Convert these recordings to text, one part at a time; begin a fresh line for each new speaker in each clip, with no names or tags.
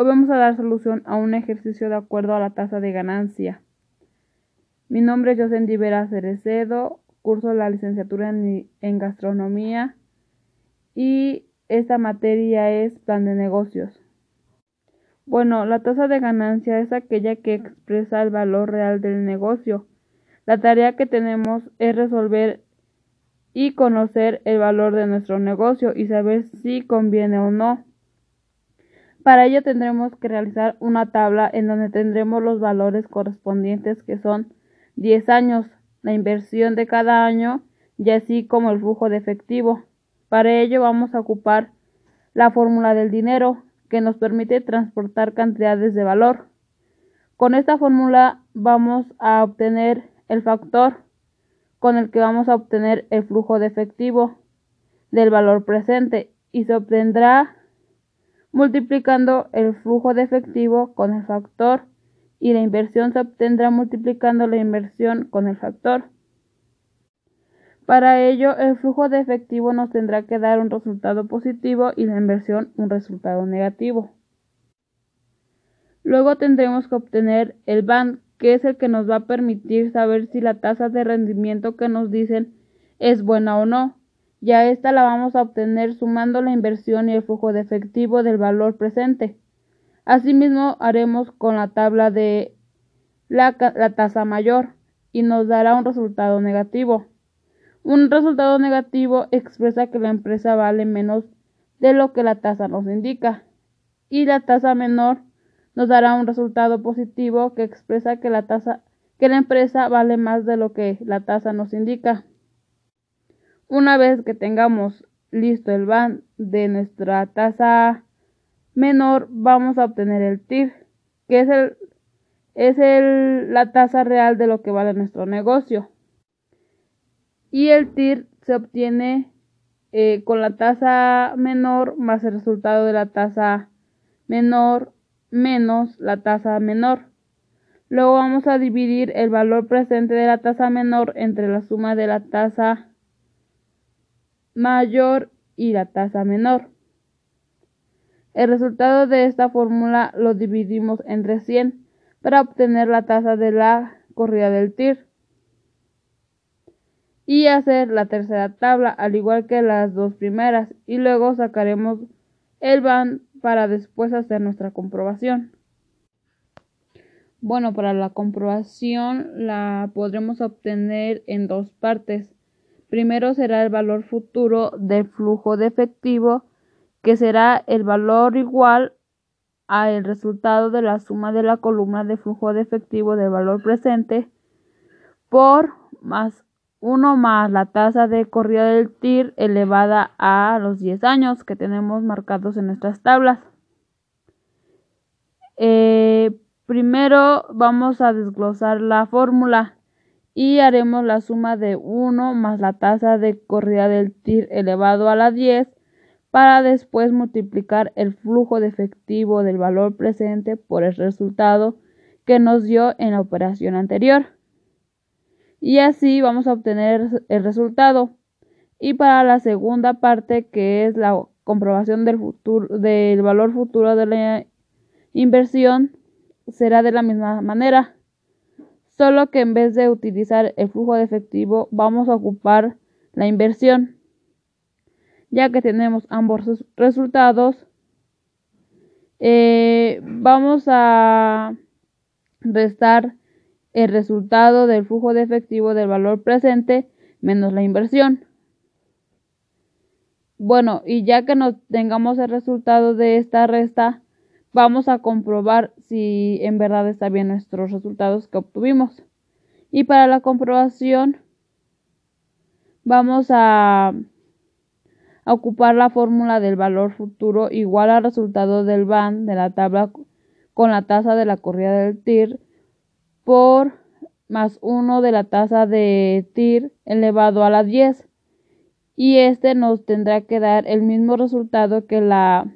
Hoy vamos a dar solución a un ejercicio de acuerdo a la tasa de ganancia. Mi nombre es José Divera Cerecedo, curso la licenciatura en, en gastronomía y esta materia es plan de negocios. Bueno, la tasa de ganancia es aquella que expresa el valor real del negocio. La tarea que tenemos es resolver y conocer el valor de nuestro negocio y saber si conviene o no. Para ello tendremos que realizar una tabla en donde tendremos los valores correspondientes que son 10 años, la inversión de cada año y así como el flujo de efectivo. Para ello vamos a ocupar la fórmula del dinero que nos permite transportar cantidades de valor. Con esta fórmula vamos a obtener el factor con el que vamos a obtener el flujo de efectivo del valor presente y se obtendrá multiplicando el flujo de efectivo con el factor y la inversión se obtendrá multiplicando la inversión con el factor. Para ello, el flujo de efectivo nos tendrá que dar un resultado positivo y la inversión un resultado negativo. Luego tendremos que obtener el BAN, que es el que nos va a permitir saber si la tasa de rendimiento que nos dicen es buena o no. Ya esta la vamos a obtener sumando la inversión y el flujo de efectivo del valor presente. Asimismo, haremos con la tabla de la, la tasa mayor y nos dará un resultado negativo. Un resultado negativo expresa que la empresa vale menos de lo que la tasa nos indica y la tasa menor nos dará un resultado positivo que expresa que la tasa que la empresa vale más de lo que la tasa nos indica. Una vez que tengamos listo el BAN de nuestra tasa menor, vamos a obtener el TIR, que es, el, es el, la tasa real de lo que vale nuestro negocio. Y el TIR se obtiene eh, con la tasa menor más el resultado de la tasa menor menos la tasa menor. Luego vamos a dividir el valor presente de la tasa menor entre la suma de la tasa mayor y la tasa menor. El resultado de esta fórmula lo dividimos entre 100 para obtener la tasa de la corrida del TIR y hacer la tercera tabla al igual que las dos primeras y luego sacaremos el BAN para después hacer nuestra comprobación. Bueno, para la comprobación la podremos obtener en dos partes. Primero será el valor futuro del flujo de efectivo, que será el valor igual a el resultado de la suma de la columna de flujo de efectivo del valor presente por más 1 más la tasa de corrida del TIR elevada a los 10 años que tenemos marcados en nuestras tablas. Eh, primero vamos a desglosar la fórmula y haremos la suma de 1 más la tasa de corrida del TIR elevado a la 10 para después multiplicar el flujo de efectivo del valor presente por el resultado que nos dio en la operación anterior. Y así vamos a obtener el resultado. Y para la segunda parte, que es la comprobación del, futuro, del valor futuro de la inversión, será de la misma manera solo que en vez de utilizar el flujo de efectivo vamos a ocupar la inversión. Ya que tenemos ambos resultados, eh, vamos a restar el resultado del flujo de efectivo del valor presente menos la inversión. Bueno, y ya que no tengamos el resultado de esta resta, vamos a comprobar si en verdad está bien nuestros resultados que obtuvimos. Y para la comprobación vamos a, ocupar la fórmula del valor futuro igual al resultado del BAN de la tabla con la tasa de la corrida del TIR por más 1 de la tasa de TIR elevado a la 10 y este nos tendrá que dar el mismo resultado que la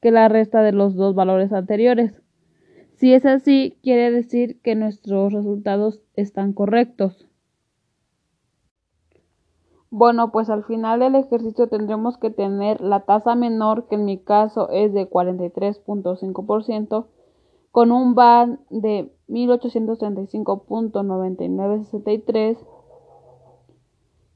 que la resta de los dos valores anteriores. Si es así, quiere decir que nuestros resultados están correctos. Bueno, pues al final del ejercicio tendremos que tener la tasa menor, que en mi caso es de 43.5%, con un BAN de 1835.9963.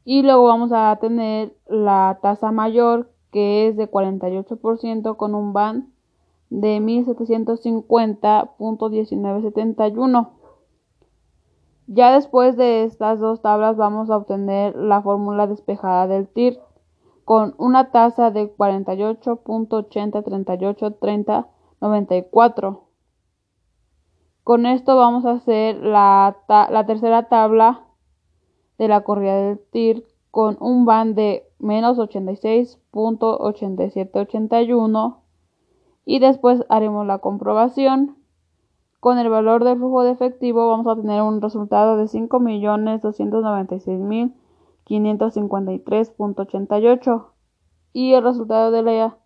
Y luego vamos a tener la tasa mayor, que es de 48%, con un BAN de 1750.1971. Ya después de estas dos tablas vamos a obtener la fórmula despejada del TIR con una tasa de 48.80383094. Con esto vamos a hacer la, la tercera tabla de la corrida del TIR con un band de menos 86.8781 y después haremos la comprobación. Con el valor del flujo de efectivo vamos a tener un resultado de 5.296.553.88 y el resultado de la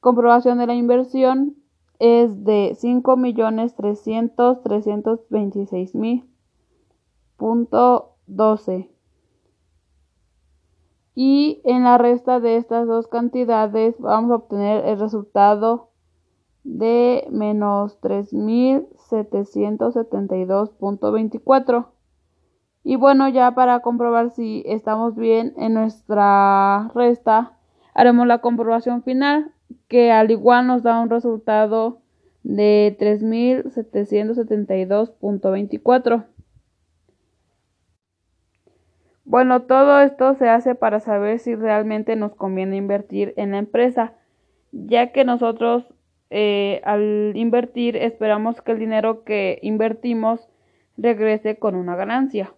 comprobación de la inversión es de 5.300.326.000.12 y en la resta de estas dos cantidades vamos a obtener el resultado de menos 3772.24. Y bueno, ya para comprobar si estamos bien en nuestra resta, haremos la comprobación final, que al igual nos da un resultado de 3772.24. Bueno, todo esto se hace para saber si realmente nos conviene invertir en la empresa, ya que nosotros eh, al invertir esperamos que el dinero que invertimos regrese con una ganancia.